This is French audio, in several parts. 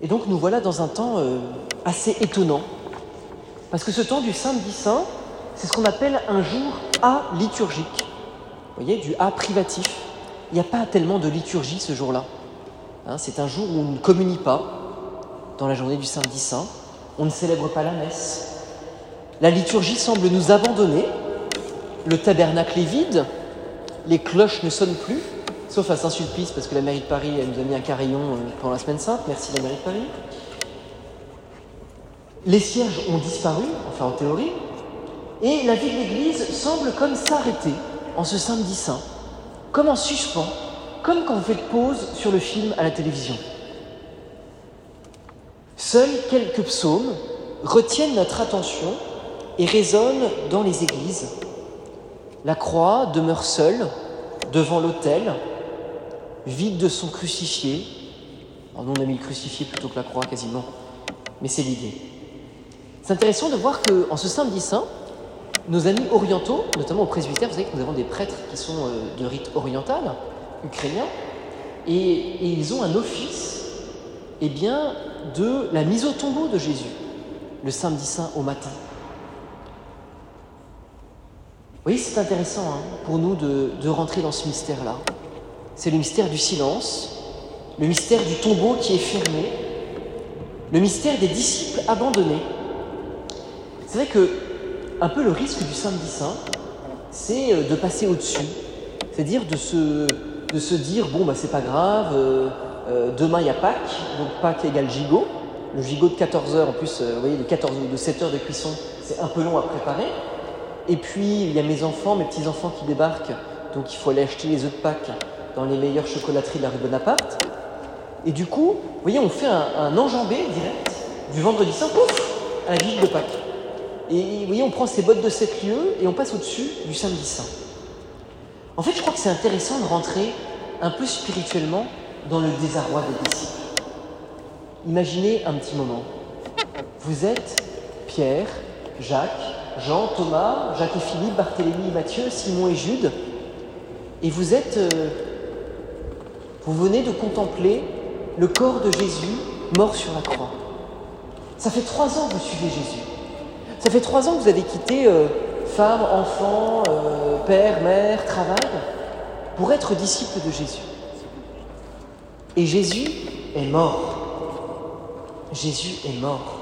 Et donc nous voilà dans un temps euh, assez étonnant, parce que ce temps du samedi saint, c'est ce qu'on appelle un jour aliturgique. Vous voyez, du A privatif. Il n'y a pas tellement de liturgie ce jour-là. Hein, c'est un jour où on ne communie pas dans la journée du samedi saint, on ne célèbre pas la messe. La liturgie semble nous abandonner, le tabernacle est vide, les cloches ne sonnent plus, sauf à Saint-Sulpice, parce que la mairie de Paris nous a mis un carillon euh, pendant la semaine sainte, merci la mairie de Paris. Les cierges ont disparu, enfin en théorie, et la vie de l'Église semble comme s'arrêter en ce samedi saint, comme en suspens, comme quand vous faites pause sur le film à la télévision. Seuls quelques psaumes retiennent notre attention et résonnent dans les églises. La croix demeure seule devant l'autel, vide de son crucifié. Oh nous, on a mis le crucifié plutôt que la croix quasiment, mais c'est l'idée. C'est intéressant de voir qu'en ce samedi saint, nos amis orientaux, notamment au presbytère, vous savez que nous avons des prêtres qui sont euh, de rite oriental, ukrainien, et, ils ont un office eh bien, de la mise au tombeau de Jésus, le samedi saint au matin. Vous voyez, c'est intéressant hein, pour nous de, de rentrer dans ce mystère-là. C'est le mystère du silence, le mystère du tombeau qui est fermé, le mystère des disciples abandonnés. C'est vrai que un peu le risque du samedi saint, c'est euh, de passer au-dessus, c'est-à-dire de se, de dire bon bah c'est pas grave, euh, euh, demain il y a Pâques, donc Pâques égale gigot. Le gigot de 14 heures, en plus, vous voyez, les 14 de 7 heures de cuisson, c'est un peu long à préparer. Et puis il y a mes enfants, mes petits enfants qui débarquent, donc il faut aller acheter les œufs de Pâques dans les meilleures chocolateries de la rue Bonaparte. Et du coup, vous voyez, on fait un, enjambé direct du vendredi saint, pouf, à la de Pâques. Et vous voyez, on prend ces bottes de sept lieux et on passe au-dessus du samedi saint. En fait, je crois que c'est intéressant de rentrer un peu spirituellement dans le désarroi des disciples. Imaginez un petit moment. Vous êtes Pierre, Jacques, Jean, Thomas, Jacques et Philippe, Barthélemy, Matthieu, Simon et Jude, et vous êtes, euh, vous venez de contempler le corps de Jésus mort sur la croix. Ça fait trois ans que vous suivez Jésus. Ça fait trois ans que vous avez quitté euh, femme, enfant, euh, père, mère, travail, pour être disciple de Jésus. Et Jésus est mort. Jésus est mort.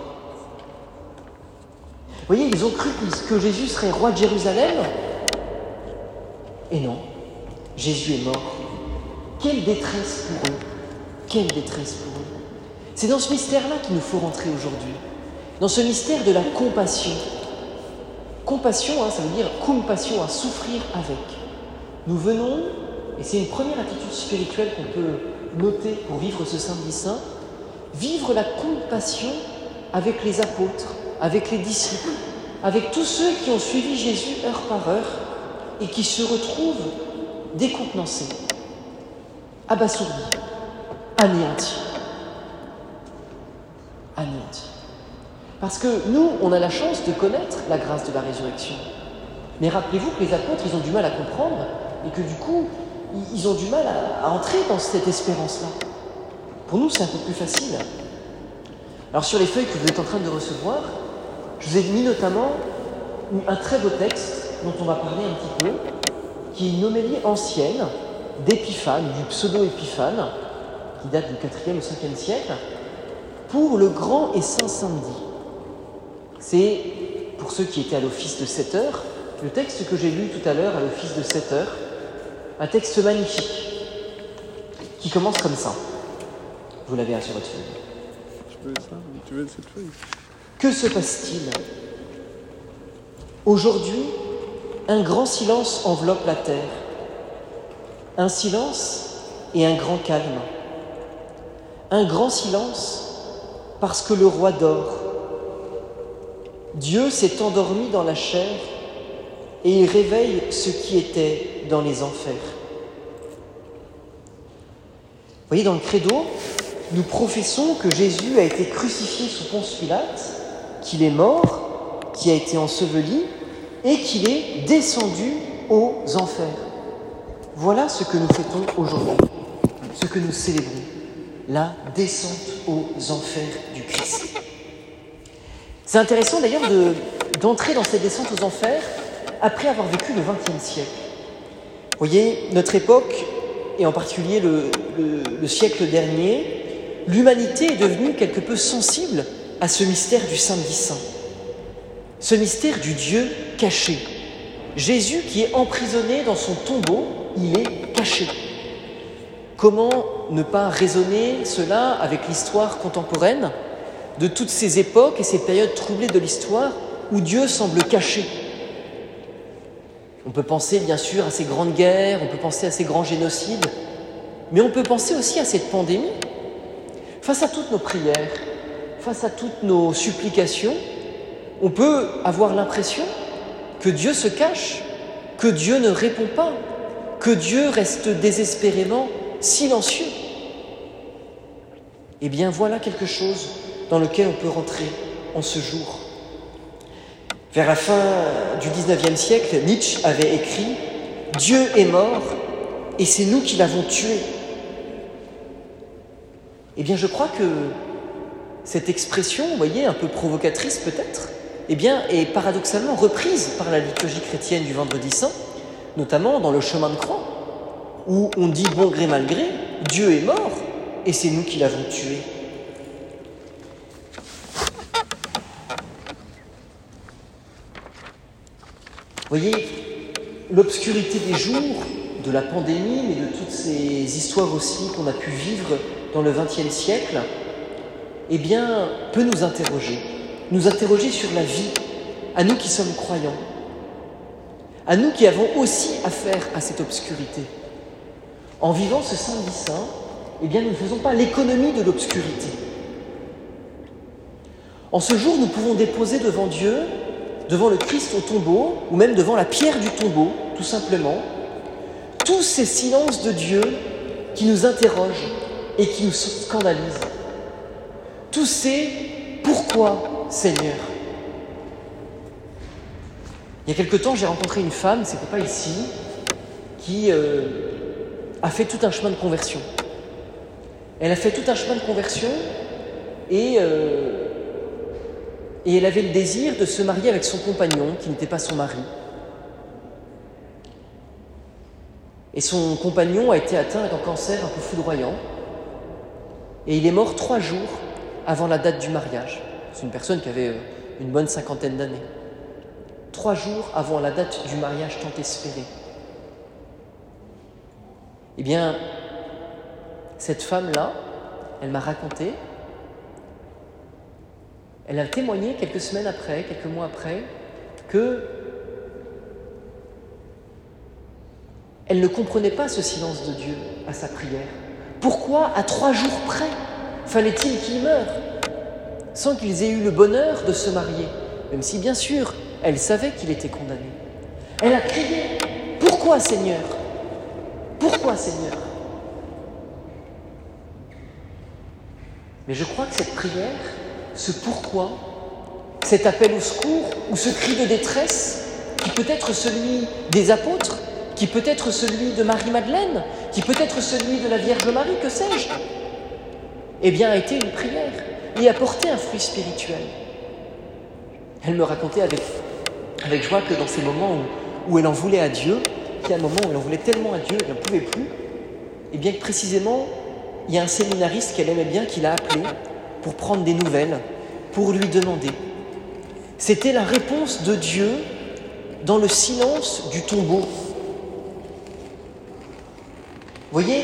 Vous voyez, ils ont cru que Jésus serait roi de Jérusalem. Et non, Jésus est mort. Quelle détresse pour eux. Quelle détresse pour eux. C'est dans ce mystère-là qu'il nous faut rentrer aujourd'hui. Dans ce mystère de la compassion. Compassion, hein, ça veut dire compassion, à souffrir avec. Nous venons, et c'est une première attitude spirituelle qu'on peut noter pour vivre ce samedi saint, vivre la compassion avec les apôtres, avec les disciples, avec tous ceux qui ont suivi Jésus heure par heure et qui se retrouvent décontenancés, abasourdis, anéantis. Anéantis. Parce que nous, on a la chance de connaître la grâce de la résurrection. Mais rappelez-vous que les apôtres, ils ont du mal à comprendre et que du coup, ils ont du mal à, entrer dans cette espérance-là. Pour nous, c'est un peu plus facile. Alors sur les feuilles que vous êtes en train de recevoir, je vous ai mis notamment un très beau texte dont on va parler un petit peu, qui est une homélie ancienne d'Épiphane, du pseudo-Épiphane, qui date du 4e au 5e siècle, pour le grand et saint samedi. C'est, pour ceux qui étaient à l'office de 7 heures, le texte que j'ai lu tout à l'heure à l'office de 7 heures, un texte magnifique, qui commence comme ça. Vous l'avez sur votre feuille. Je veux ça, tu veux cette feuille? Que se passe-t-il? Aujourd'hui, un grand silence enveloppe la terre. Un silence et un grand calme. Un grand silence parce que le roi dort. Dieu s'est endormi dans la chair et il réveille ce qui était dans les enfers. Vous voyez, dans le credo, nous professons que Jésus a été crucifié sous Ponce Pilate, qu'il est mort, qu'il a été enseveli et qu'il est descendu aux enfers. Voilà ce que nous fêtons aujourd'hui, ce que nous célébrons. la descente aux enfers du Christ. C'est intéressant d'ailleurs d'entrer dans cette descente aux enfers après avoir vécu le XXe siècle. Vous voyez, notre époque, et en particulier le, le siècle dernier, l'humanité est devenue quelque peu sensible à ce mystère du samedi saint, ce mystère du Dieu caché. Jésus qui est emprisonné dans son tombeau, il est caché. Comment ne pas raisonner cela avec l'histoire contemporaine de toutes ces époques et ces périodes troublées de l'histoire où Dieu semble caché? On peut penser bien sûr à ces grandes guerres, on peut penser à ces grands génocides, mais on peut penser aussi à cette pandémie. Face à toutes nos prières, face à toutes nos supplications, on peut avoir l'impression que Dieu se cache, que Dieu ne répond pas, que Dieu reste désespérément silencieux. Eh bien voilà quelque chose dans lequel on peut rentrer en ce jour. Vers la fin du XIXe siècle, Nietzsche avait écrit Dieu est mort et c'est nous qui l'avons tué. Eh bien je crois que cette expression, vous voyez, un peu provocatrice peut-être, eh est paradoxalement reprise par la liturgie chrétienne du Vendredi Saint, notamment dans le chemin de croix, où on dit bon gré mal gré, Dieu est mort et c'est nous qui l'avons tué. Voyez, l'obscurité des jours, de la pandémie, mais de toutes ces histoires aussi qu'on a pu vivre dans le XXe siècle, eh bien, peut nous interroger, nous interroger sur la vie, à nous qui sommes croyants, à nous qui avons aussi affaire à cette obscurité. En vivant ce samedi saint, eh bien, nous ne faisons pas l'économie de l'obscurité. En ce jour, nous pouvons déposer devant Dieu, devant le Christ au tombeau, ou même devant la pierre du tombeau, tout simplement, tous ces silences de Dieu qui nous interrogent et qui nous scandalisent. Tous ces pourquoi, Seigneur Il y a quelque temps, j'ai rencontré une femme, c'était pas ici, qui euh, a fait tout un chemin de conversion. Elle a fait tout un chemin de conversion et, euh, et elle avait le désir de se marier avec son compagnon, qui n'était pas son mari. Et son compagnon a été atteint d'un cancer un peu foudroyant. Et il est mort trois jours avant la date du mariage. C'est une personne qui avait euh, une bonne cinquantaine d'années. Trois jours avant la date du mariage tant espéré. Eh bien, cette femme-là, elle m'a raconté, elle a témoigné quelques semaines après, quelques mois après, que elle ne comprenait pas ce silence de Dieu à sa prière. Pourquoi, à trois jours près, fallait-il qu'il meure sans qu'ils aient eu le bonheur de se marier, même si bien sûr elle savait qu'il était condamné. Elle a crié Pourquoi Seigneur? Pourquoi Seigneur? Mais je crois que cette prière, ce pourquoi, cet appel au secours ou ce cri de détresse, qui peut être celui des apôtres, qui peut être celui de Marie-Madeleine, qui peut être celui de la Vierge Marie, que sais-je, eh bien a été une prière et a porté un fruit spirituel. Elle me racontait avec, avec joie que dans ces moments où, elle en voulait à Dieu, qu'il y a un moment où elle en voulait tellement à Dieu qu'elle n'en pouvait plus, et eh bien précisément, il y a un séminariste qu'elle aimait bien qui l'a appelé pour prendre des nouvelles, pour lui demander. C'était la réponse de Dieu dans le silence du tombeau. Vous voyez,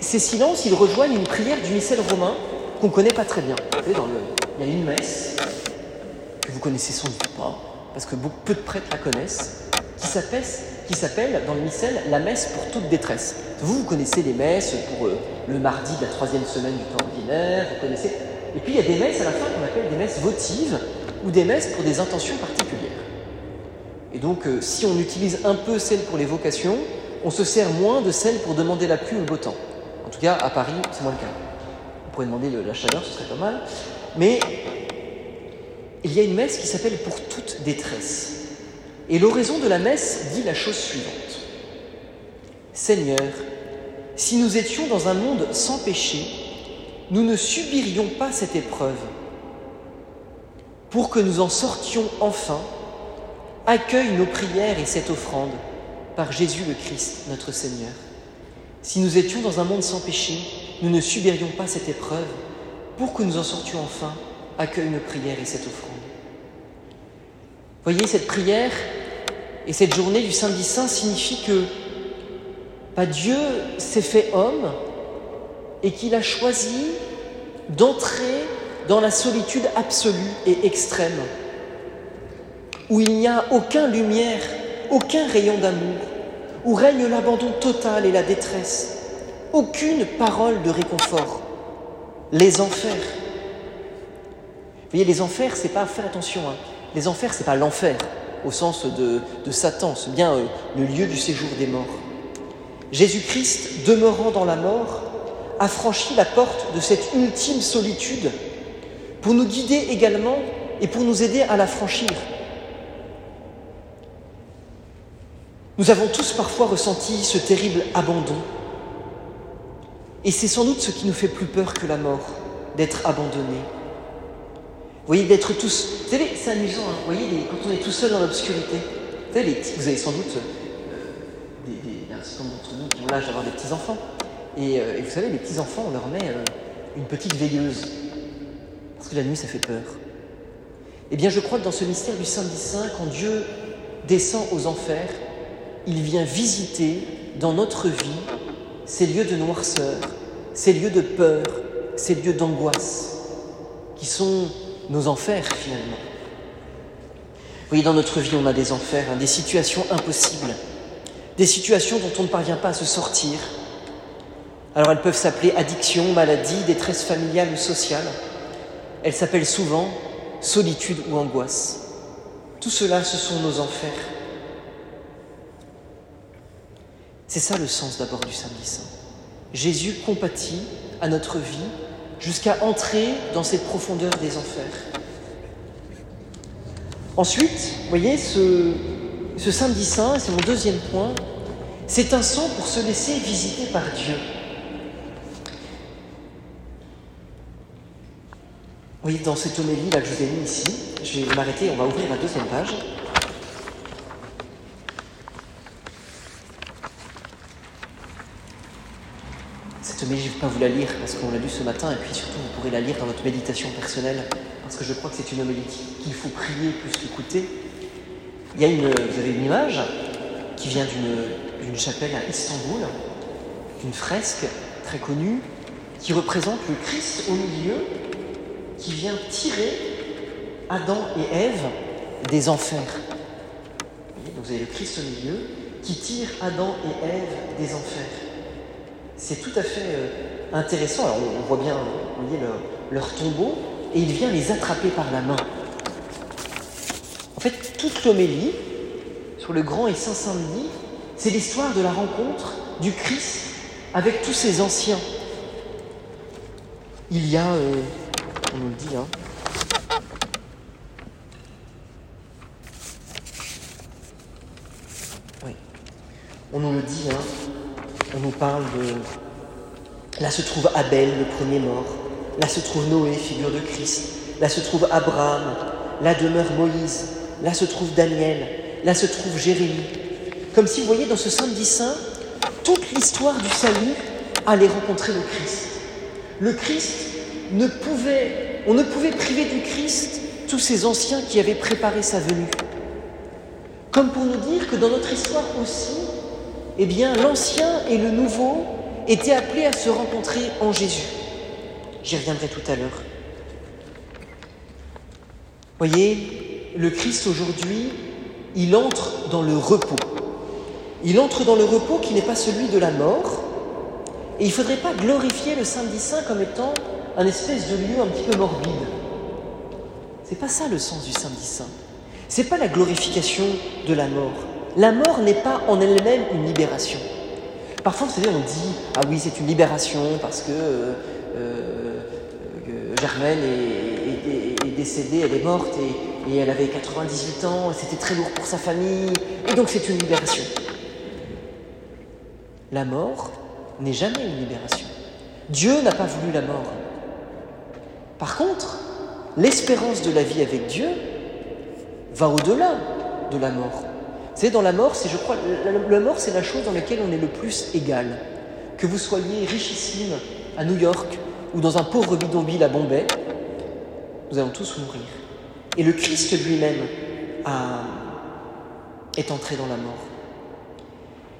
ces silences, ils rejoignent une prière du missel romain qu'on ne connaît pas très bien. Vous le, il y a une messe que vous connaissez sans doute pas, parce que beaucoup, peu de prêtres la connaissent, qui s'appelle, dans le missel la messe pour toute détresse. Vous, vous connaissez les messes pour euh, le mardi de la troisième semaine du temps ordinaire, vous connaissez. Et puis il y a des messes à la fin qu'on appelle des messes votives ou des messes pour des intentions particulières. Et donc, euh, si on utilise un peu celle pour les vocations, on se sert moins de celle pour demander la pluie ou le beau temps. En tout cas, à Paris, c'est moins le cas. On pourrait demander la chaleur, ce serait pas mal. Mais il y a une messe qui s'appelle Pour toute détresse. Et l'oraison de la messe dit la chose suivante. Seigneur, si nous étions dans un monde sans péché, nous ne subirions pas cette épreuve, pour que nous en sortions enfin, accueille nos prières et cette offrande par Jésus le Christ, notre Seigneur. Si nous étions dans un monde sans péché, nous ne subirions pas cette épreuve, pour que nous en sortions enfin, accueille nos prières et cette offrande. Voyez, cette prière et cette journée du samedi saint signifie que bah, Dieu s'est fait homme et qu'il a choisi d'entrer dans la solitude absolue et extrême, où il n'y a aucune lumière, aucun rayon d'amour, où règne l'abandon total et la détresse, aucune parole de réconfort, les enfers. Voyez, les enfers, c'est pas faire attention. Hein. Les enfers, c'est pas l'enfer au sens de, Satan, c'est bien euh, le lieu du séjour des morts. Jésus-Christ, demeurant dans la mort, a franchi la porte de cette ultime solitude pour nous guider également et pour nous aider à la franchir. Nous avons tous parfois ressenti ce terrible abandon. Et c'est sans doute ce qui nous fait plus peur que la mort, d'être abandonnés. Vous voyez, d'être tous. Vous savez, c'est amusant, hein. vous voyez, quand on est tout seul dans l'obscurité. Vous, savez, vous avez sans doute euh, des, des, un certain nombre d'entre nous qui ont l'âge d'avoir des petits-enfants. Euh, et, vous savez, les petits-enfants, on leur met euh, une petite veilleuse. Parce que la nuit, ça fait peur. Eh bien, je crois que dans ce mystère du samedi saint, quand Dieu descend aux enfers, il vient visiter dans notre vie ces lieux de noirceur, ces lieux de peur, ces lieux d'angoisse, qui sont nos enfers finalement. Vous voyez, dans notre vie, on a des enfers, hein, des situations impossibles, des situations dont on ne parvient pas à se sortir, alors elles peuvent s'appeler addiction, maladie, détresse familiale ou sociale. Elles s'appellent souvent solitude ou angoisse. Tout cela, ce sont nos enfers. C'est ça le sens d'abord du samedi saint. Jésus compatit à notre vie jusqu'à entrer dans cette profondeur des enfers. Ensuite, vous voyez, ce, samedi saint, c'est mon deuxième point, c'est un sang pour se laisser visiter par Dieu. Oui, dans cette homélie là que je vous ai mis ici, je vais m'arrêter, on va ouvrir la deuxième page. Homélie, je ne vais pas vous la lire parce qu'on l'a lu ce matin et puis surtout vous pourrez la lire dans votre méditation personnelle parce que je crois que c'est une homélie qu'il faut prier plus qu'écouter. Il y a une, vous avez une image qui vient d'une chapelle à Istanbul, d'une fresque très connue qui représente le Christ au milieu qui vient tirer Adam et Ève des enfers. vous avez le Christ au milieu qui tire Adam et Ève des enfers. C'est tout à fait euh, intéressant. Alors on voit bien leur, tombeau et il vient les attraper par la main. En fait, toute l'homélie sur le grand et saint Saint-Denis, c'est l'histoire de la rencontre du Christ avec tous ses anciens. Il y a euh, on nous le dit. Hein. Oui. On nous le dit, hein. On nous parle de... Là se trouve Abel, le premier mort. Là se trouve Noé, figure de Christ. Là se trouve Abraham. Là demeure Moïse. Là se trouve Daniel. Là se trouve Jérémie. Comme si vous voyez dans ce samedi saint, toute l'histoire du salut allait rencontrer le Christ. Le Christ ne pouvait, on ne pouvait priver du Christ tous ces anciens qui avaient préparé sa venue. Comme pour nous dire que dans notre histoire aussi, eh bien, l'ancien et le nouveau étaient appelés à se rencontrer en Jésus. J'y reviendrai tout à l'heure. Voyez, le Christ aujourd'hui, il entre dans le repos. Il entre dans le repos qui n'est pas celui de la mort. Et il ne faudrait pas glorifier le samedi saint comme étant un espèce de lieu un petit peu morbide. C'est pas ça le sens du samedi saint. C'est pas la glorification de la mort. La mort n'est pas en elle-même une libération. Parfois, vous savez, on dit ah oui, c'est une libération parce que euh, euh, Germaine est, décédée, elle est morte et, elle avait 98 ans, c'était très lourd pour sa famille, et donc c'est une libération. La mort n'est jamais une libération. Dieu n'a pas voulu la mort. Par contre, l'espérance de la vie avec Dieu va au-delà de la mort. C'est dans la mort, c'est je crois, la, mort c'est la chose dans laquelle on est le plus égal. Que vous soyez richissime à New York ou dans un pauvre bidonville à Bombay, nous allons tous mourir. Et le Christ lui-même est entré dans la mort.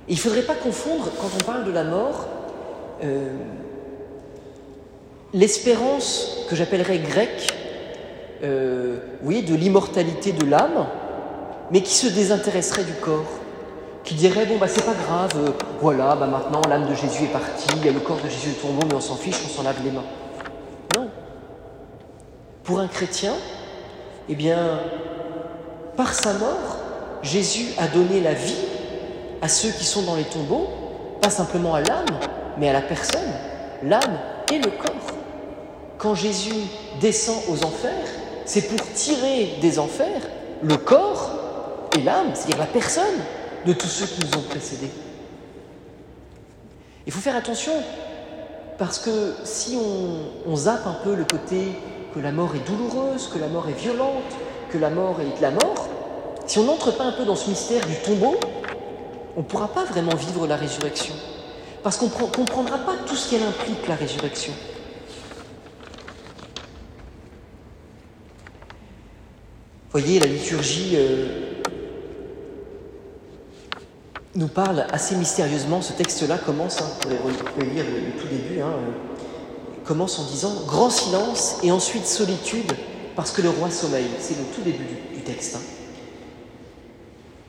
Il ne faudrait pas confondre, quand on parle de la mort, euh, l'espérance que j'appellerais grecque, euh, vous voyez, de l'immortalité de l'âme, mais qui se désintéresserait du corps, qui dirait bon bah c'est pas grave, euh, voilà, bah maintenant l'âme de Jésus est partie, le corps de Jésus au tombeau, mais on s'en fiche, on s'en lave les mains. Non. Pour un chrétien, eh bien, par sa mort, Jésus a donné la vie à ceux qui sont dans les tombeaux, pas simplement à l'âme, mais à la personne, l'âme et le corps. Quand Jésus descend aux enfers, c'est pour tirer des enfers le corps et l'âme, c'est-à-dire la personne de tous ceux qui nous ont précédés. Il faut faire attention, parce que si on, zappe un peu le côté que la mort est douloureuse, que la mort est violente, que la mort est la mort, si on n'entre pas un peu dans ce mystère du tombeau, on ne pourra pas vraiment vivre la résurrection. Parce qu'on ne comprendra pas tout ce qu'elle implique, la résurrection. voyez, la liturgie euh, nous parle assez mystérieusement. Ce texte-là commence, hein, vous pouvez lire le, tout début, hein, euh, commence en disant grand silence et ensuite solitude parce que le roi sommeille. C'est le tout début du, texte. Hein.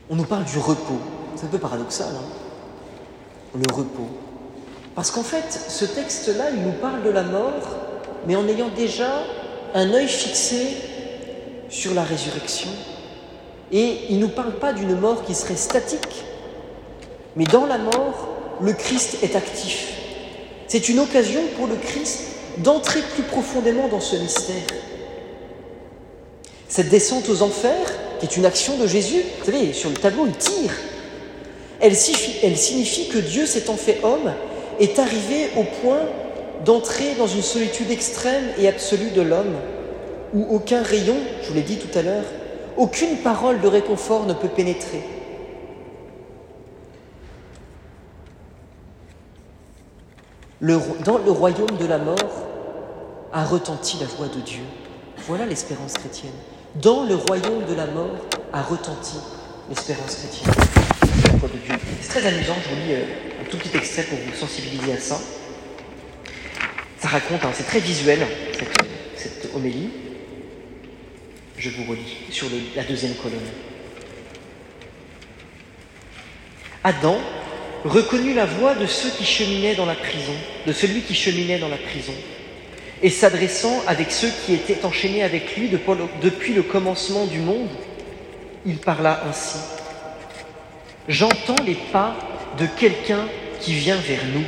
On nous parle du repos. C'est un peu paradoxal. hein. le repos. Parce qu'en fait, ce texte-là, il nous parle de la mort, mais en ayant déjà un œil fixé sur la résurrection. Et il ne nous parle pas d'une mort qui serait statique, mais dans la mort, le Christ est actif. C'est une occasion pour le Christ d'entrer plus profondément dans ce mystère. Cette descente aux enfers, qui est une action de Jésus, vous savez, sur le tableau, il tire. Elle signifie, que Dieu s'étant fait homme est arrivé au point d'entrer dans une solitude extrême et absolue de l'homme, où aucun rayon, je vous l'ai dit tout à l'heure, aucune parole de réconfort ne peut pénétrer. Dans le royaume de la mort a retenti la voix de Dieu. Voilà l'espérance chrétienne. Dans le royaume de la mort a retenti l'espérance chrétienne. La voix de Dieu. C'est très amusant, je vous lis euh, un tout petit extrait pour vous sensibiliser à ça. Ça raconte, hein, c'est très visuel, cette, homélie. Je vous relis sur la deuxième colonne. Adam reconnut la voix de ceux qui cheminaient dans la prison, de celui qui cheminait dans la prison, et s'adressant avec ceux qui étaient enchaînés avec lui depuis le- commencement du monde, il parla ainsi. J'entends les pas de quelqu'un qui vient vers nous.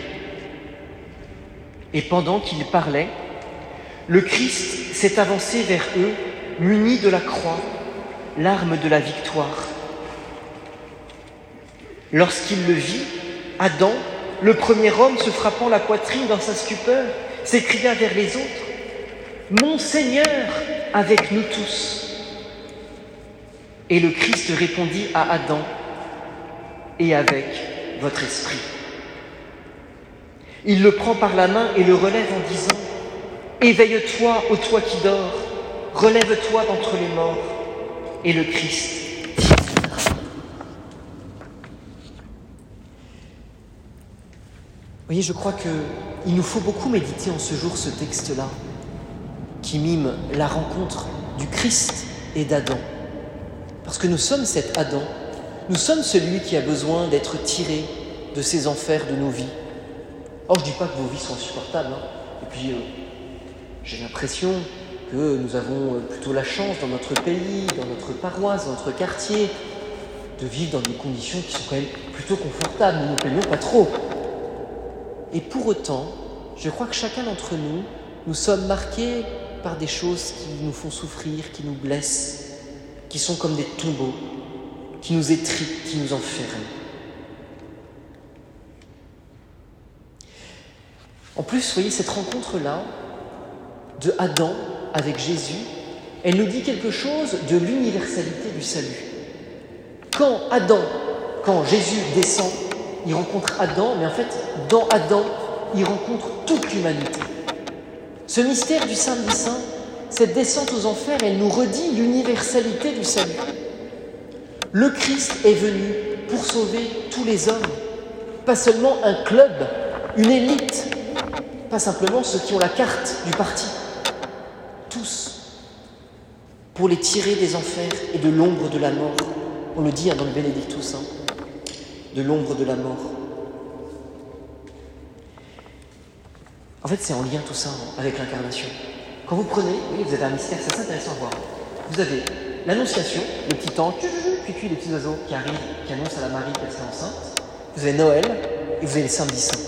Et pendant qu'il parlait, le Christ s'est avancé vers eux, muni de la croix, l'arme de la victoire. Lorsqu'il le vit, Adam, le premier homme se frappant la poitrine dans sa stupeur, s'écria vers les autres, Mon Seigneur avec nous tous. Et le Christ répondit à Adam, et avec votre esprit. Il le prend par la main et le relève en disant, Éveille-toi, ô toi qui dors, relève-toi d'entre les morts. Et le Christ voyez, je crois qu'il nous faut beaucoup méditer en ce jour ce texte-là, qui mime la rencontre du Christ et d'Adam. Parce que nous sommes cet Adam, nous sommes celui qui a besoin d'être tiré de ces enfers de nos vies. Or, je ne dis pas que vos vies sont insupportables. hein. Et puis, euh, j'ai l'impression que nous avons euh, plutôt la chance dans notre pays, dans notre paroisse, dans notre quartier, de vivre dans des conditions qui sont quand même plutôt confortables. Nous ne nous plaignons pas trop. Et pour autant, je crois que chacun d'entre nous, nous sommes marqués par des choses qui nous font souffrir, qui nous blessent, qui sont comme des tombeaux, qui nous étriquent, qui nous enferment. En plus, vous voyez, cette rencontre-là, de Adam avec Jésus, elle nous dit quelque chose de l'universalité du salut. Quand Adam, quand Jésus descend, il rencontre Adam, mais en fait, dans Adam, il rencontre toute l'humanité. Ce mystère du saint, cette descente aux enfers, elle nous redit l'universalité du salut. Le Christ est venu pour sauver tous les hommes, pas seulement un club, une élite, pas simplement ceux qui ont la carte du parti, tous, pour les tirer des enfers et de l'ombre de la mort. On le dit hein, dans le Bénédictus, hein, de l'ombre de la mort. En fait, c'est en lien tout ça avec l'incarnation. Quand vous prenez, oui, vous avez un mystère, c'est intéressant à voir. Vous avez l'Annonciation, le petit ange, puis puis les petits oiseaux qui arrivent, qui annoncent à la Marie qu'elle sera enceinte. Vous avez Noël et vous avez les samedis saints.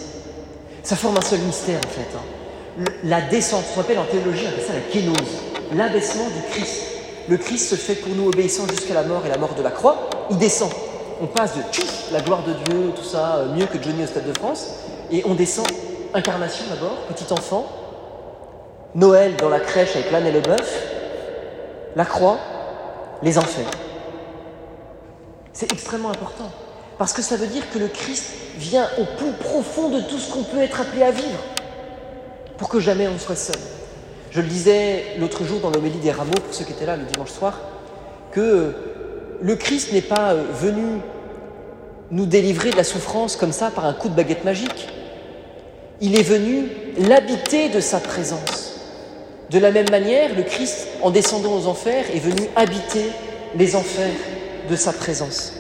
Ça forme un seul mystère en fait. Hein. La descente, ce qu'on appelle en théologie, on appelle ça la kénose, l'abaissement du Christ. Le Christ se fait pour nous obéissant jusqu'à la mort et la mort de la croix. Il descend. On passe de la gloire de Dieu, tout ça, euh, mieux que Johnny au Stade de France, et on descend incarnation d'abord, petit enfant, Noël dans la crèche avec l'âne et le bœuf, la croix, les enfers. C'est extrêmement important, parce que ça veut dire que le Christ vient au plus profond de tout ce qu'on peut être appelé à vivre, pour que jamais on ne soit seul. Je le disais l'autre jour dans l'homélie des rameaux, pour ceux qui étaient là le dimanche soir, que le Christ n'est pas euh, venu nous délivrer de la souffrance comme ça par un coup de baguette magique. Il est venu l'habiter de sa présence. De la même manière, le Christ, en descendant aux enfers, est venu habiter les enfers de sa présence.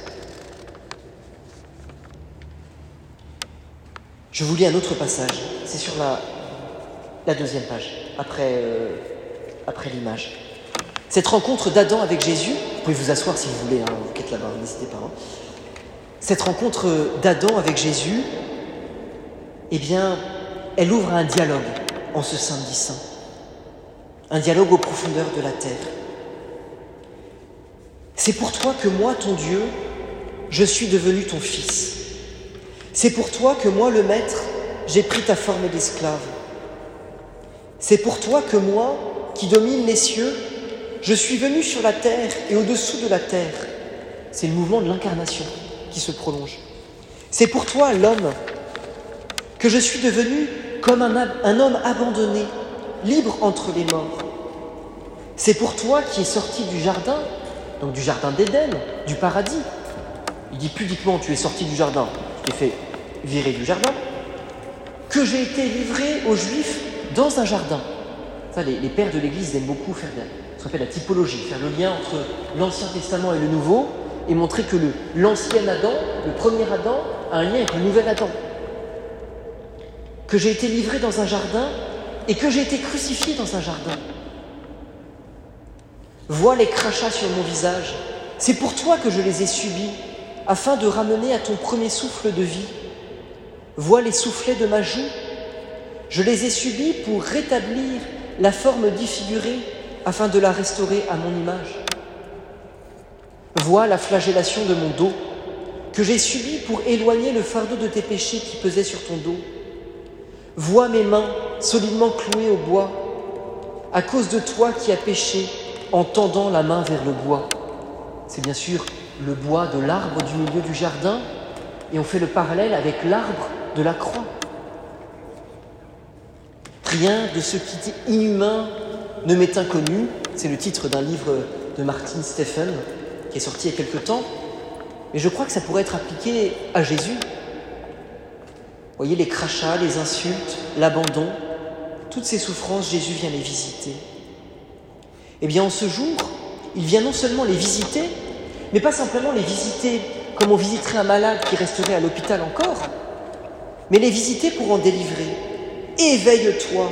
Je vous lis un autre passage, c'est sur la, deuxième page, après, euh, après l'image. Cette rencontre d'Adam avec Jésus, pouvez vous asseoir si vous voulez, hein, vous êtes là-bas, n'hésitez pas. Hein. Cette rencontre d'Adam avec Jésus, eh bien, elle ouvre un dialogue en ce samedi saint un dialogue aux profondeurs de la terre. C'est pour toi que moi, ton Dieu, je suis devenu ton fils. C'est pour toi que moi, le Maître, j'ai pris ta forme d'esclave. C'est pour toi que moi, qui domine les cieux, je suis venu sur la terre et au-dessous de la terre. C'est le mouvement de l'incarnation qui se prolonge. C'est pour toi, l'homme, que je suis devenu comme un, homme abandonné, libre entre les morts. C'est pour toi qui es sorti du jardin, donc du jardin d'Éden, du paradis. Il dit pudiquement tu es sorti du jardin, tu t'es fait virer du jardin, que j'ai été livré aux Juifs dans un jardin. Ça, les, pères de l'Église aiment beaucoup faire qu'on appelle la typologie, faire le lien entre l'Ancien Testament et le Nouveau, et montrer que l'ancien Adam, le premier Adam, a un lien avec le nouvel Adam. Que j'ai été livré dans un jardin et que j'ai été crucifié dans un jardin. Vois les crachats sur mon visage. C'est pour toi que je les ai subis, afin de ramener à ton premier souffle de vie. Vois les soufflets de ma joue. Je les ai subis pour rétablir la forme défigurée, afin de la restaurer à mon image. Vois la flagellation de mon dos, que j'ai subi pour éloigner le fardeau de tes péchés qui pesait sur ton dos. Vois mes mains solidement clouées au bois, à cause de toi qui as péché en tendant la main vers le bois. C'est bien sûr le bois de l'arbre du milieu du jardin, et on fait le parallèle avec l'arbre de la croix. Rien de ce qui est inhumain ne m'est inconnu, c'est le titre d'un livre de Martin Stephen qui est sorti il y a quelque temps, mais je crois que ça pourrait être appliqué à Jésus. Vous voyez les crachats, les insultes, l'abandon, toutes ces souffrances, Jésus vient les visiter. Eh bien, en ce jour, il vient non seulement les visiter, mais pas simplement les visiter comme on visiterait un malade qui resterait à l'hôpital encore, mais les visiter pour en délivrer. Éveille-toi,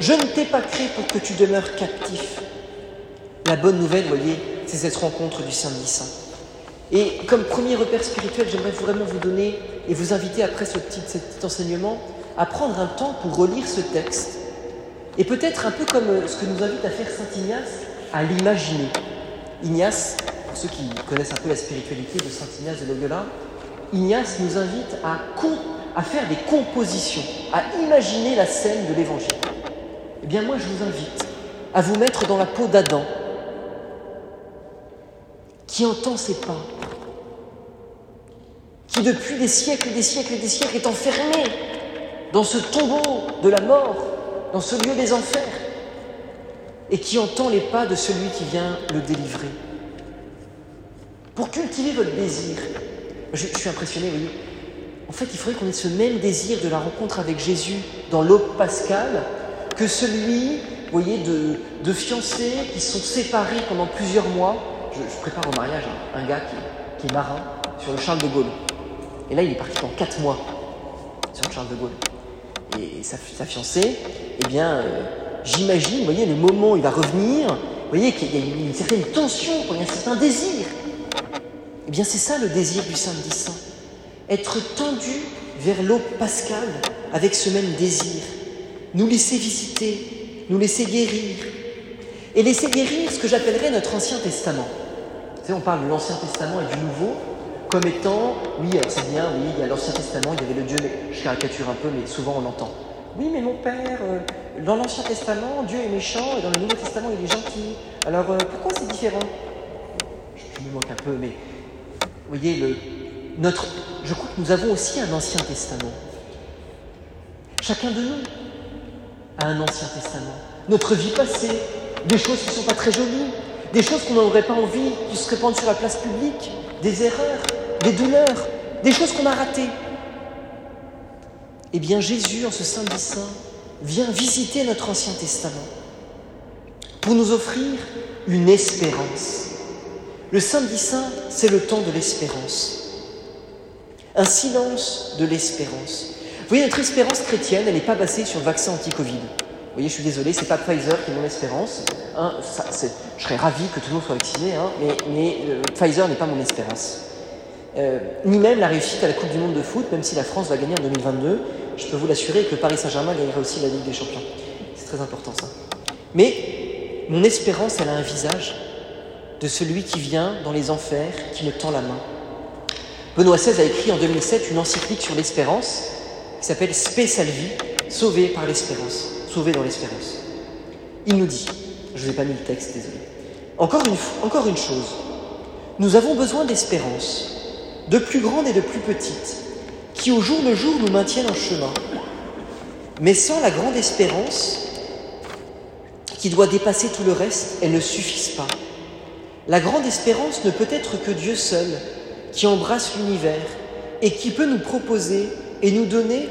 je ne t'ai pas créé pour que tu demeures captif. La bonne nouvelle, voyez, c'est cette rencontre du samedi saint. Et comme premier repère spirituel, j'aimerais vraiment vous donner et vous inviter après ce petit, enseignement à prendre un temps pour relire ce texte et peut-être un peu comme euh, ce que nous invite à faire Saint Ignace, à l'imaginer. Ignace, pour ceux qui connaissent un peu la spiritualité de Saint Ignace de Loyola, Ignace nous invite à faire des compositions, à imaginer la scène de l'Évangile. Eh bien moi je vous invite à vous mettre dans la peau d'Adam, qui entend ses pas, qui depuis des siècles et des siècles et des siècles est enfermé dans ce tombeau de la mort, dans ce lieu des enfers, et qui entend les pas de celui qui vient le délivrer. Pour cultiver votre désir, je, suis impressionné, vous voyez, en fait, il faudrait qu'on ait ce même désir de la rencontre avec Jésus dans l'aube pascale que celui, voyez, de, fiancés qui sont séparés pendant plusieurs mois. Je, prépare au mariage un, gars qui, est marin sur le Charles de Gaulle. Et là, il est parti pendant quatre mois sur le Charles de Gaulle. Et sa, fiancée, eh bien, euh, j'imagine, voyez, le moment où il va revenir, vous voyez qu'il y a une, certaine tension, il y a un certain désir. Eh bien, c'est ça le désir du samedi saint être tendu vers l'eau pascale avec ce même désir, nous laisser visiter, nous laisser guérir, et laisser guérir ce que j'appellerais notre Ancien Testament. Vous savez, on parle de l'Ancien Testament et du Nouveau comme étant, oui, c'est bien, oui, il y a l'Ancien Testament, il y avait le Dieu, je caricature un peu, mais souvent on entend. Oui, mais mon père, euh, dans l'Ancien Testament, Dieu est méchant, et dans le Nouveau Testament, il est gentil. Alors, euh, pourquoi c'est différent? Je, me moque un peu, mais vous voyez, le, notre, je crois que nous avons aussi un Ancien Testament. Chacun de nous a un Ancien Testament. Notre vie passée, des choses qui ne sont pas très jolies, des choses qu'on n'aurait pas envie qui se répandent sur la place publique, des erreurs, des douleurs, des choses qu'on a ratées. Eh bien, Jésus, en ce samedi saint, vient visiter notre Ancien Testament pour nous offrir une espérance. Le samedi saint, c'est le temps de l'espérance un silence de l'espérance. Vous voyez, notre espérance chrétienne, elle n'est pas basée sur le vaccin anti-Covid. Vous voyez, je suis désolé, c'est pas Pfizer qui est mon espérance. Hein, je serais ravi que tout le monde soit vacciné, hein, mais, euh, Pfizer n'est pas mon espérance. Euh, ni même la réussite à la Coupe du Monde de foot, même si la France va gagner en 2022. Je peux vous l'assurer que Paris Saint-Germain gagnera aussi la Ligue des Champions. C'est très important ça. Mais mon espérance, elle a un visage de celui qui vient dans les enfers, qui me tend la main. Benoît XVI a écrit en 2007 une encyclique sur l'espérance qui s'appelle Spe Salvi, sauvé par l'espérance, sauvé dans l'espérance. Il nous dit, je ne vous ai pas mis le texte, désolé, encore une, encore une chose, nous avons besoin d'espérance, de plus grande et de plus petite, qui au jour le jour nous maintiennent en chemin. Mais sans la grande espérance, qui doit dépasser tout le reste, elles ne suffisent pas. La grande espérance ne peut être que Dieu seul, qui embrasse l'univers et qui peut nous proposer et nous donner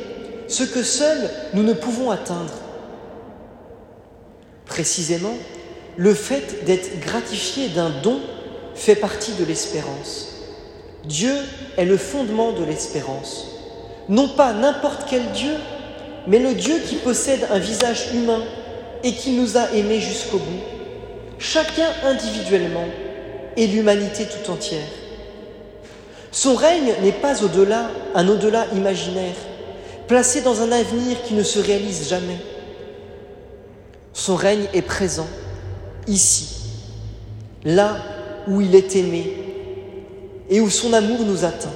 ce que seuls nous ne pouvons atteindre. Précisément, le fait d'être gratifié d'un don fait partie de l'espérance. Dieu est le fondement de l'espérance. Non pas n'importe quel Dieu, mais le Dieu qui possède un visage humain et qui nous a aimés jusqu'au bout, chacun individuellement et l'humanité tout entière. Son règne n'est pas au-delà, un au-delà imaginaire, placé dans un avenir qui ne se réalise jamais. Son règne est présent, ici, là où il est aimé et où son amour nous atteint.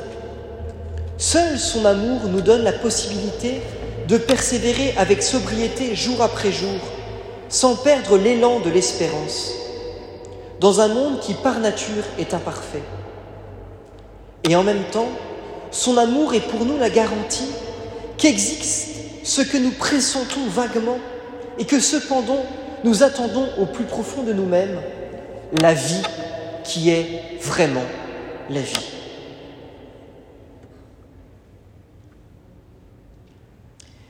Seul son amour nous donne la possibilité de persévérer avec sobriété jour après jour, sans perdre l'élan de l'espérance, dans un monde qui par nature est imparfait. Et en même temps, son amour est pour nous la garantie qu'existe ce que nous pressentons vaguement et que cependant nous attendons au plus profond de nous-mêmes, la vie qui est vraiment la vie.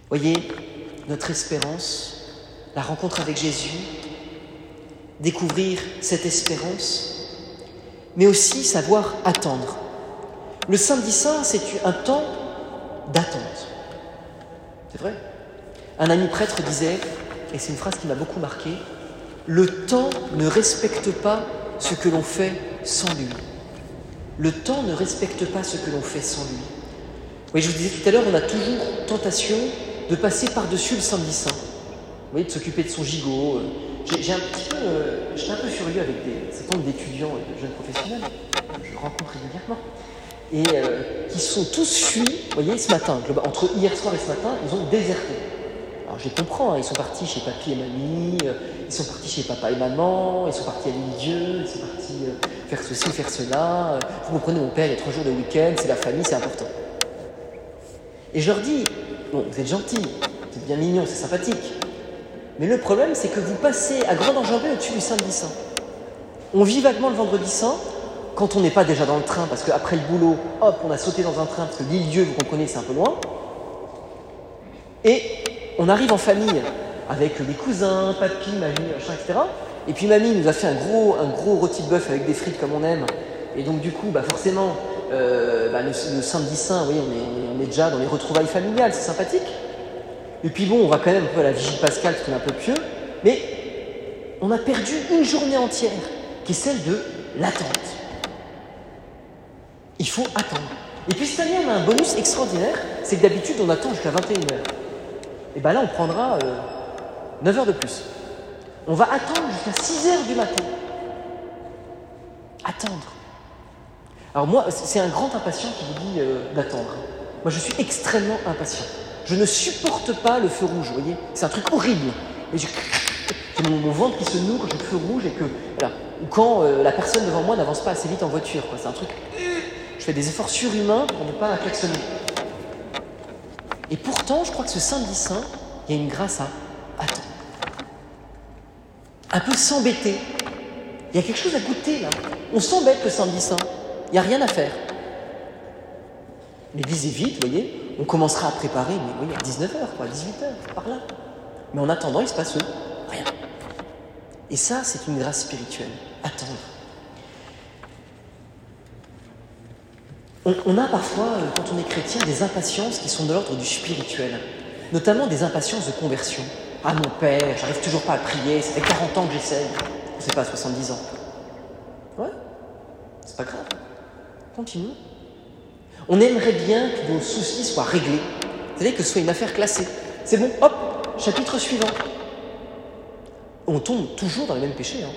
Voyez, notre espérance, la rencontre avec Jésus, découvrir cette espérance, mais aussi savoir attendre. Le samedi saint, c'est un temps d'attente. C'est vrai? Un ami prêtre disait, et c'est une phrase qui m'a beaucoup marqué, le temps ne respecte pas ce que l'on fait sans lui. Le temps ne respecte pas ce que l'on fait sans lui. Oui, je vous disais tout à l'heure, on a toujours tentation de passer par-dessus le samedi saint. De s'occuper de son gigot. Euh, j'ai un petit peu, euh, j'étais un peu furieux avec des, nombre d'étudiants et de jeunes professionnels, je rencontre régulièrement et euh, qui sont tous fuis, vous voyez, ce matin, entre hier soir et ce matin, ils ont déserté. Alors je comprends, hein, ils sont partis chez papy et mamie, euh, ils sont partis chez papa et maman, ils sont partis à l'île Dieu, ils sont partis euh, faire ceci, faire cela. Euh, vous comprenez, mon père, il y a trois jours de week-end, c'est la famille, c'est important. Et je leur dis, bon, vous êtes gentils, vous êtes bien mignons, c'est sympathique. Mais le problème, c'est que vous passez à grande enjambée au-dessus du samedi saint. On vit vaguement le vendredi saint, quand on n'est pas déjà dans le train, parce qu'après le boulot, hop, on a sauté dans un train, parce que l'île Dieu, vous comprenez, c'est un peu loin. Et on arrive en famille, avec les cousins, papy, mamie, machin, etc. Et puis mamie nous a fait un gros, un gros rôti de bœuf avec des frites comme on aime. Et donc du coup, bah forcément, euh, bah, le, samedi saint, oui, on est, on est déjà dans les retrouvailles familiales, c'est sympathique. Et puis bon, on va quand même un peu à la vigile pascale, parce qu'on est un peu pieux. Mais on a perdu une journée entière, qui est celle de l'attente. Il faut attendre. Et puis cette année, on a un bonus extraordinaire, c'est que d'habitude, on attend jusqu'à 21h. Et bien là, on prendra 9 euh, heures de plus. On va attendre jusqu'à 6 heures du matin. Attendre. Alors moi, c'est un grand impatient qui vous dit euh, d'attendre. Moi, je suis extrêmement impatient. Je ne supporte pas le feu rouge, vous voyez C'est un truc horrible. J'ai mon, ventre qui se noue quand le feu rouge et que... Ou quand euh, la personne devant moi n'avance pas assez vite en voiture. C'est un truc... Fais des efforts surhumains pour ne pas klaxonner. Et pourtant, je crois que ce samedi saint, il y a une grâce à attendre. Un peu s'embêter. Il y a quelque chose à goûter là. On s'embête le samedi saint. Il n'y a rien à faire. L'église est vide, vous voyez. On commencera à préparer, mais oui, à 19h, quoi, à 18h, par là. Mais en attendant, il se passe rien. Et ça, c'est une grâce spirituelle. Attendre. On, a parfois, euh, quand on est chrétien, des impatiences qui sont de l'ordre du spirituel, notamment des impatiences de conversion. Ah mon père, j'arrive toujours pas à prier, ça fait 40 ans que j'essaye. C'est pas 70 ans. Ouais, c'est pas grave. Continue. On aimerait bien que nos soucis soient réglés. C'est-à-dire que ce soit une affaire classée. C'est bon, hop, chapitre suivant. On tombe toujours dans les mêmes péchés. Hein.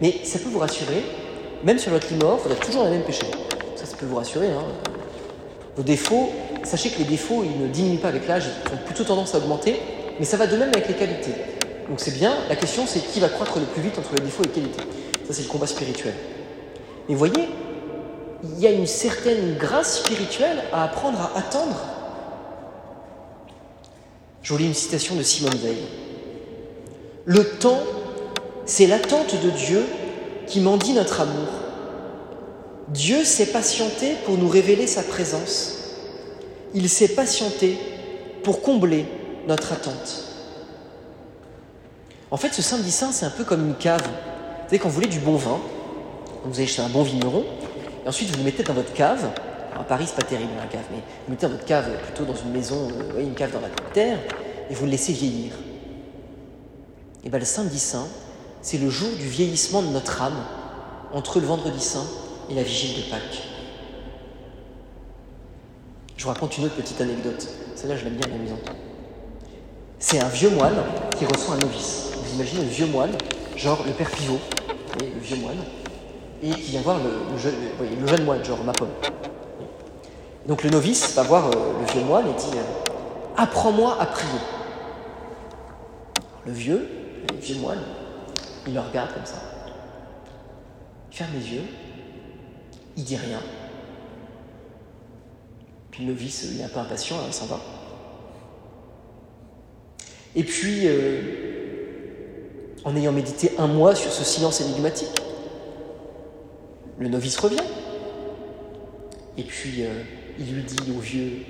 Mais ça peut vous rassurer, même sur votre lit vous êtes toujours dans les mêmes péchés peut vous rassurer. Hein. Vos défauts, sachez que les défauts, ils ne diminuent pas avec l'âge, ils ont plutôt tendance à augmenter, mais ça va de même avec les qualités. Donc c'est bien, la question c'est qui va croître le plus vite entre les défauts et les qualités. Ça c'est le combat spirituel. Mais voyez, il y a une certaine grâce spirituelle à apprendre à attendre. Je vous lis une citation de Simone Veil. Le temps, c'est l'attente de Dieu qui m'en dit notre amour. Dieu s'est patienté pour nous révéler sa présence. Il s'est patienté pour combler notre attente. En fait, ce samedi saint, c'est un peu comme une cave. Vous savez, quand vous voulez du bon vin, vous allez chez un bon vigneron, et ensuite vous le mettez dans votre cave. à Paris, c'est pas terrible la cave, mais vous mettez dans votre cave plutôt dans une maison, euh, une cave dans la terre, et vous le laissez vieillir. Et bien le samedi saint, c'est le jour du vieillissement de notre âme entre le vendredi saint et la vigile de Pâques. Je vous raconte une autre petite anecdote. Celle-là, je l'aime bien, amusante. C'est un vieux moine qui reçoit un novice. Vous imaginez un vieux moine, genre le père Pivot, le vieux moine, et qui vient voir le, jeune, moine, genre ma pomme. Donc le novice va voir euh, le vieux moine et dit euh, Apprends-moi à prier. Le vieux, le vieux moine, il le regarde comme ça. Il ferme les yeux il dit rien. Puis le novice, est un peu impatient, il s'en va. Et puis, euh, en ayant médité un mois sur ce silence énigmatique, le novice revient. Et puis, euh, il lui dit au vieux,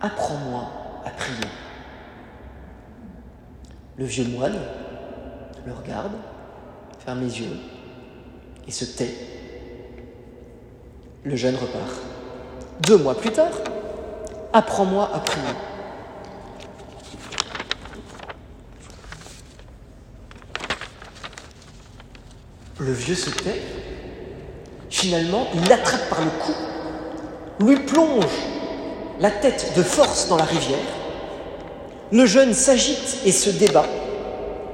apprends-moi à prier. Le vieux moine le regarde, ferme les yeux et se tait le jeune repart. Deux mois plus tard, apprends-moi à prier. Le vieux se tait. Finalement, il l'attrape par le cou, lui plonge la tête de force dans la rivière. Le jeune s'agite et se débat.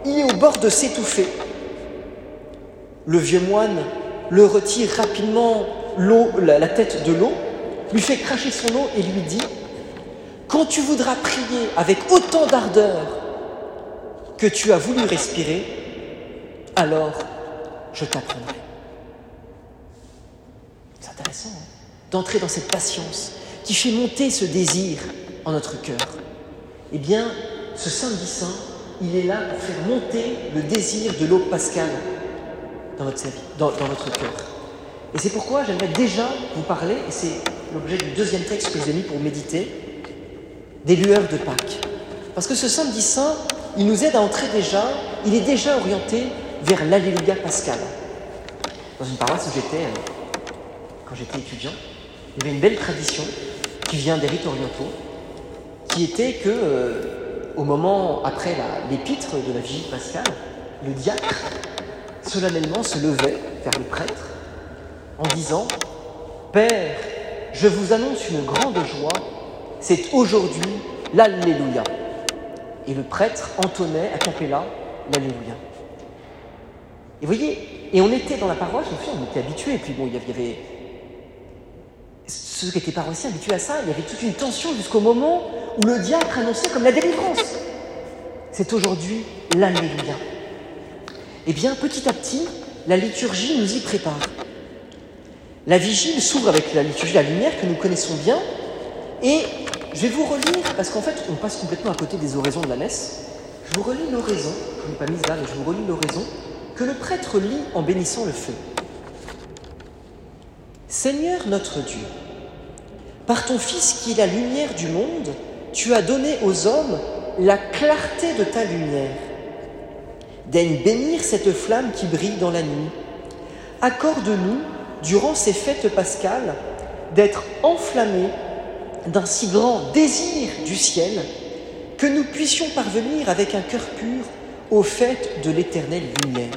Il est au bord de s'étouffer. Le vieux moine le retire rapidement l'eau, la, tête de l'eau, lui fait cracher son eau et lui dit quand tu voudras prier avec autant d'ardeur que tu as voulu respirer, alors je t'apprendrai. C'est intéressant hein, d'entrer dans cette patience qui fait monter ce désir en notre cœur. Eh bien, ce samedi saint, il est là pour faire monter le désir de l'aube pascale dans votre, dans, votre cœur. Et c'est pourquoi j'aimerais déjà vous parler, et c'est l'objet du deuxième texte que je vous ai mis pour méditer, des lueurs de Pâques. Parce que ce samedi saint, il nous aide à entrer déjà, il est déjà orienté vers l'Alléluia pascal. Dans une paroisse où j'étais, euh, quand j'étais étudiant, il y avait une belle tradition qui vient des rites orientaux, qui était que, euh, au moment après l'épître de la vigile pascale, le diacre solennellement se levait vers le prêtre en disant Père, je vous annonce une grande joie, c'est aujourd'hui l'Alléluia. Et le prêtre entonnait à cappella l'Alléluia. Et vous voyez, et on était dans la paroisse, on était habitués, et puis bon, il y avait ceux qui étaient paroissiens habitués à ça, il y avait toute une tension jusqu'au moment où le diacre annonçait comme la délivrance. C'est aujourd'hui l'Alléluia. Eh bien, petit à petit, la liturgie nous y prépare. La vigile s'ouvre avec la liturgie de la lumière que nous connaissons bien. Et je vais vous relire, parce qu'en fait, on passe complètement à côté des oraisons de la messe. Je vous relis l'oraison, je ne l'ai pas mise là, mais je vous relis l'oraison, que le prêtre lit en bénissant le feu. Seigneur notre Dieu, par ton Fils qui est la lumière du monde, tu as donné aux hommes la clarté de ta lumière. Daigne bénir cette flamme qui brille dans la nuit. Accorde-nous durant ces fêtes pascales, d'être enflammés d'un si grand désir du ciel que nous puissions parvenir avec un cœur pur aux fêtes de l'éternelle lumière.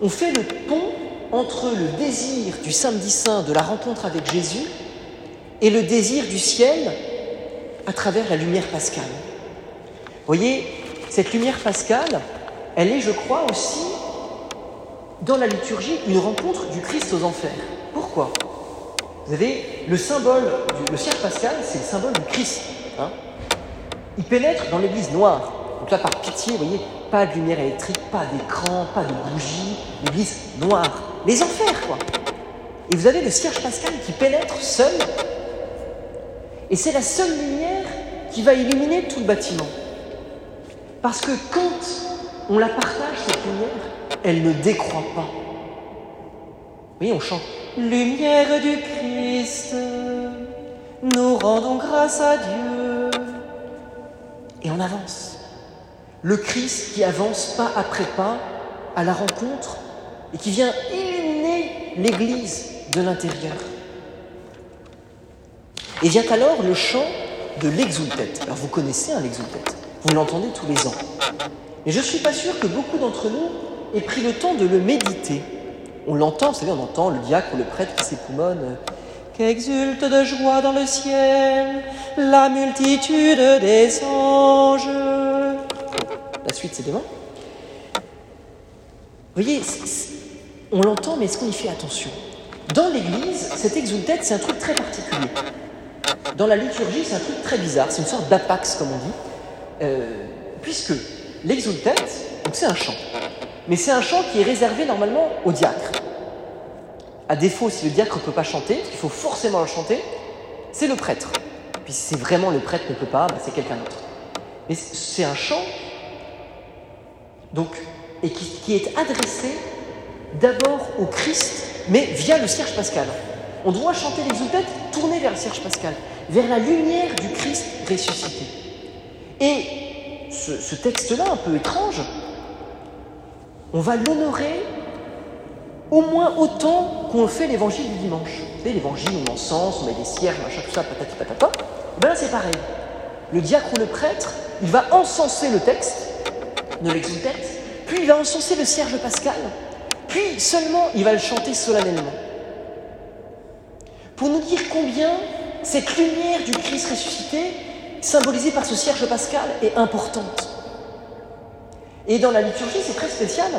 On fait le pont entre le désir du samedi saint de la rencontre avec Jésus et le désir du ciel à travers la lumière pascale. Voyez, cette lumière pascale, elle est, je crois, aussi dans la liturgie une rencontre du Christ aux enfers. Pourquoi Vous avez le symbole, du, le cierge pascal, c'est le symbole du Christ. Hein il pénètre dans l'église noire. Donc là, par pitié, vous voyez, pas de lumière électrique, pas d'écran, pas de bougie, l'église noire. Les enfers, quoi. Et vous avez le cierge pascal qui pénètre seul. Et c'est la seule lumière qui va illuminer tout le bâtiment. Parce que quand on la partage, cette lumière, elle ne décroît pas. Oui, on chante. Lumière du Christ, nous rendons grâce à Dieu. Et on avance. Le Christ qui avance pas après pas à la rencontre et qui vient illuminer l'Église de l'intérieur. Et vient alors le chant de l'exultet. Alors vous connaissez un l'exultet, vous l'entendez tous les ans. Mais je ne suis pas sûr que beaucoup d'entre nous et pris le temps de le méditer. On l'entend, vous savez, on entend le diacre ou le prêtre qui s'époumonne. Qu'exulte de joie dans le ciel la multitude des anges. La suite, c'est demain. Vous voyez, on l'entend, mais est-ce qu'on y fait attention? Dans l'Église, cet exultet, c'est un truc très particulier. Dans la liturgie, c'est un truc très bizarre. C'est une sorte d'apax, comme on dit. Euh, puisque l'exultet, c'est un chant. Mais c'est un chant qui est réservé normalement au diacre. À défaut, si le diacre ne peut pas chanter, il faut forcément le chanter, c'est le prêtre. Puis si c'est vraiment le prêtre ne peut pas, bah, c'est quelqu'un d'autre. Mais c'est un chant donc, et qui, est adressé d'abord au Christ, mais via le Cierge pascal. On doit chanter l'exultate tourner vers le Cierge pascal, vers la lumière du Christ ressuscité. Et ce texte-là, un peu étrange, on va l'honorer au moins autant qu'on fait l'évangile du dimanche. Vous savez, l'évangile, on encense, on met des cierges, machin, tout ça, patati patata. Et eh bien là, c'est pareil. Le diacre ou le prêtre, il va encenser le texte de l'exultète, puis il va encenser le cierge pascal, puis seulement il va le chanter solennellement. Pour nous dire combien cette lumière du Christ ressuscité, symbolisée par ce cierge pascal, est importante. Et dans la liturgie, c'est très spécial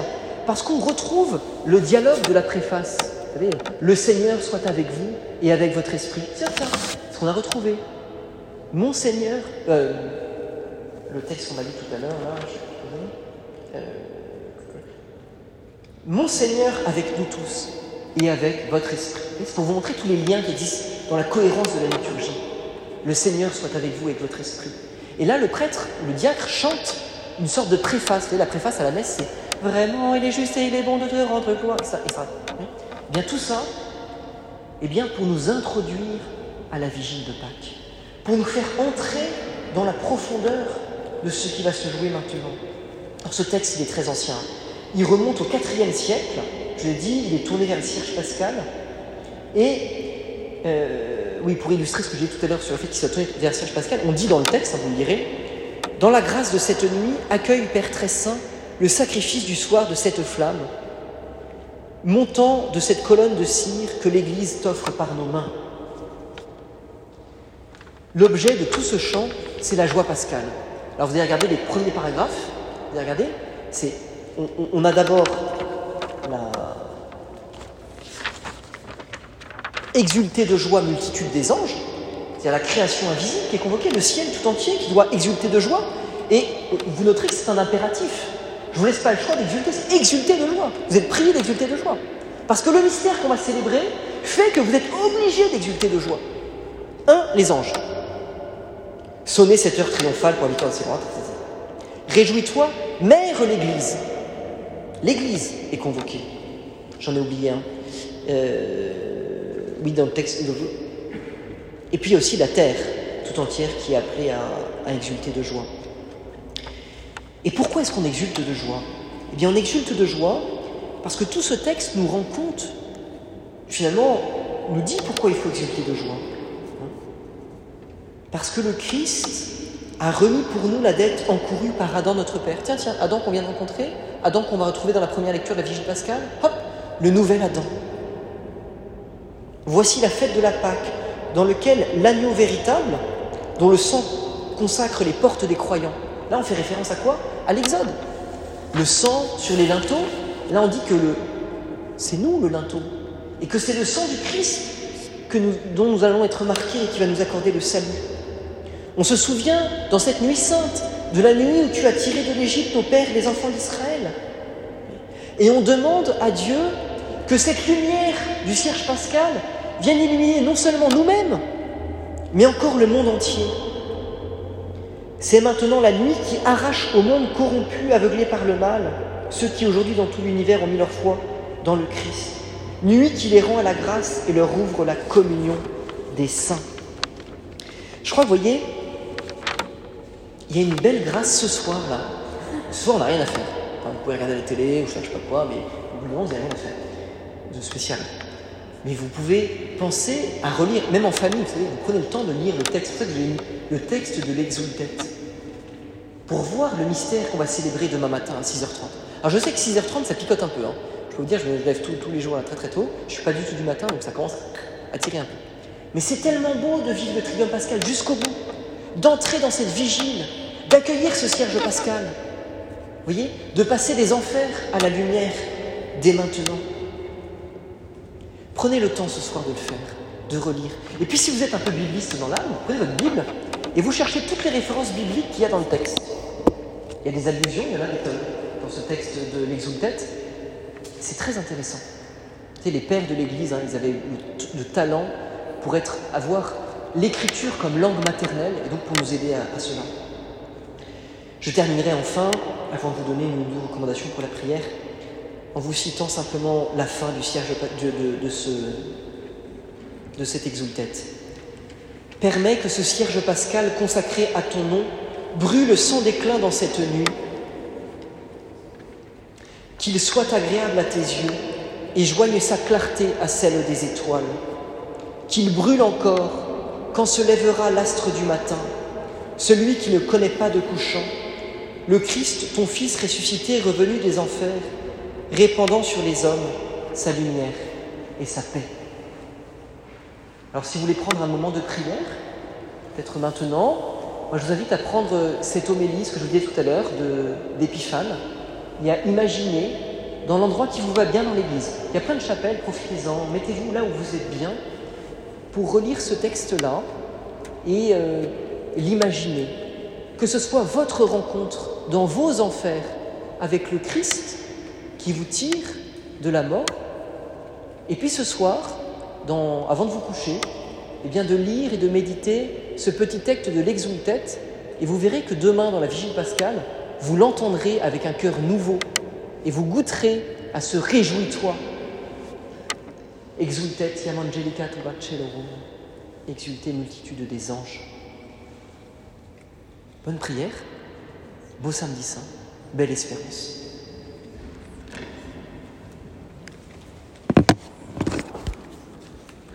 parce qu'on retrouve le dialogue de la préface. Vous savez, le Seigneur soit avec vous et avec votre esprit. C'est ça, ce qu'on a retrouvé. Monseigneur, euh, le texte qu'on a lu tout à l'heure, là, je euh, Monseigneur avec nous tous et avec votre esprit. C'est pour vous montrer tous les liens qui existent dans la cohérence de la liturgie. Le Seigneur soit avec vous et avec votre esprit. Et là, le prêtre, le diacre, chante une sorte de préface. Vous voyez, la préface à la messe, c'est Vraiment, il est juste et il est bon de te rendre gloire. Et ça, et ça. Hein. bien, tout ça, eh bien, pour nous introduire à la vigile de Pâques, pour nous faire entrer dans la profondeur de ce qui va se jouer maintenant. Alors, ce texte, il est très ancien. Il remonte au IVe siècle. Je l'ai dit, il est tourné vers le Cierge pascal. Et, euh, oui, pour illustrer ce que j'ai dit tout à l'heure sur le fait qu'il soit tourné vers le Cierge pascal, on dit dans le texte, hein, vous le lirez, dans la grâce de cette nuit, accueille Père très saint le sacrifice du soir de cette flamme, montant de cette colonne de cire que l'Église t'offre par nos mains. L'objet de tout ce chant, c'est la joie pascale. Alors vous allez regarder les premiers paragraphes, vous allez regarder, c'est, on, a d'abord la exulter de joie multitude des anges, c'est-à-dire la création invisible qui est convoquée, le ciel tout entier qui doit exulter de joie, et vous noterez que c'est un impératif. Je ne vous laisse pas le choix d'exulter, c'est exulter de joie. Vous êtes prié d'exulter de joie. Parce que le mystère qu'on va célébrer fait que vous êtes obligé d'exulter de joie. Un, les anges. Sonnez cette heure triomphale pour l'habitant de ses etc. Réjouis-toi, mère l'Église. L'Église est convoquée. J'en ai oublié un. Euh, oui, dans le texte. Et puis aussi la terre tout entière qui est appelée à exulter de joie. Et pourquoi est-ce qu'on exulte de joie? Eh bien, on exulte de joie parce que tout ce texte nous rend compte, finalement, nous dit pourquoi il faut exulter de joie. Parce que le Christ a remis pour nous la dette encourue par Adam notre Père. Tiens, tiens, Adam qu'on vient de rencontrer, Adam qu'on va retrouver dans la première lecture de la Vigile Pascale, hop, le nouvel Adam. Voici la fête de la Pâque, dans lequel l'agneau véritable, dont le sang consacre les portes des croyants. Là, on fait référence à quoi? À l'Exode. Le sang sur les linteaux, là on dit que le, c'est nous le linteau, et que c'est le sang du Christ que dont nous allons être marqués et qui va nous accorder le salut. On se souvient, dans cette nuit sainte, de la nuit où tu as tiré de l'Égypte nos pères, les enfants d'Israël. Et on demande à Dieu que cette lumière du cierge pascal vienne illuminer non seulement nous-mêmes, mais encore le monde entier. C'est maintenant la nuit qui arrache au monde corrompu, aveuglé par le mal, ceux qui aujourd'hui dans tout l'univers ont mis leur foi dans le Christ. Nuit qui les rend à la grâce et leur ouvre la communion des saints. Je crois, vous voyez, il y a une belle grâce ce soir-là. Ce soir, on n'a rien à faire. vous pouvez regarder la télé ou je sais pas quoi, mais au bout vous n'avez rien à faire de spécial. Mais vous pouvez penser à relire, même en famille, vous savez, vous prenez le temps de lire le texte. Le texte de l'exultète pour voir le mystère qu'on va célébrer demain matin à 6h30. Alors je sais que 6h30, ça picote un peu. Hein. Je peux vous dire, je me lève tous, les jours très très tôt. Je ne suis pas du tout du matin, donc ça commence à tirer un peu. Mais c'est tellement beau de vivre le Trivium Pascal jusqu'au bout, d'entrer dans cette vigile, d'accueillir ce cierge pascal. Vous voyez De passer des enfers à la lumière dès maintenant. Prenez le temps ce soir de le faire, de relire. Et puis si vous êtes un peu bibliste dans l'âme, prenez votre Bible et vous cherchez toutes les références bibliques qu'il y a dans le texte. Il y a des allusions, il y en a dans ce texte de l'exultète. C'est très intéressant. Tu sais, les pères de l'Église, hein, ils avaient le, talent pour être, avoir l'écriture comme langue maternelle et donc pour nous aider à, cela. Je terminerai enfin, avant de vous donner une recommandation pour la prière, en vous citant simplement la fin du cierge de, de, ce, de cette exultète. Permets que ce cierge pascal consacré à ton nom brûle sans déclin dans cette nuit, qu'il soit agréable à tes yeux et joigne sa clarté à celle des étoiles, qu'il brûle encore quand se lèvera l'astre du matin, celui qui ne connaît pas de couchant, le Christ, ton Fils ressuscité, revenu des enfers, répandant sur les hommes sa lumière et sa paix. Alors si vous voulez prendre un moment de prière, peut-être maintenant, moi, je vous invite à prendre cette homélie, ce que je vous disais tout à l'heure, d'Épiphane, et à imaginer dans l'endroit qui vous va bien dans l'église. Il y a plein de chapelles, profitez-en, mettez-vous là où vous êtes bien pour relire ce texte-là et euh, l'imaginer, que ce soit votre rencontre dans vos enfers avec le Christ qui vous tire de la mort, et puis ce soir, avant de vous coucher, eh bien de lire et de méditer ce petit texte de l'Exultet, et vous verrez que demain, dans la vigile pascale, vous l'entendrez avec un cœur nouveau, et vous goûterez à ce réjouis-toi. Exultet iam angelica tuba celorum, exultez multitude des anges. Bonne prière, beau samedi saint, belle espérance.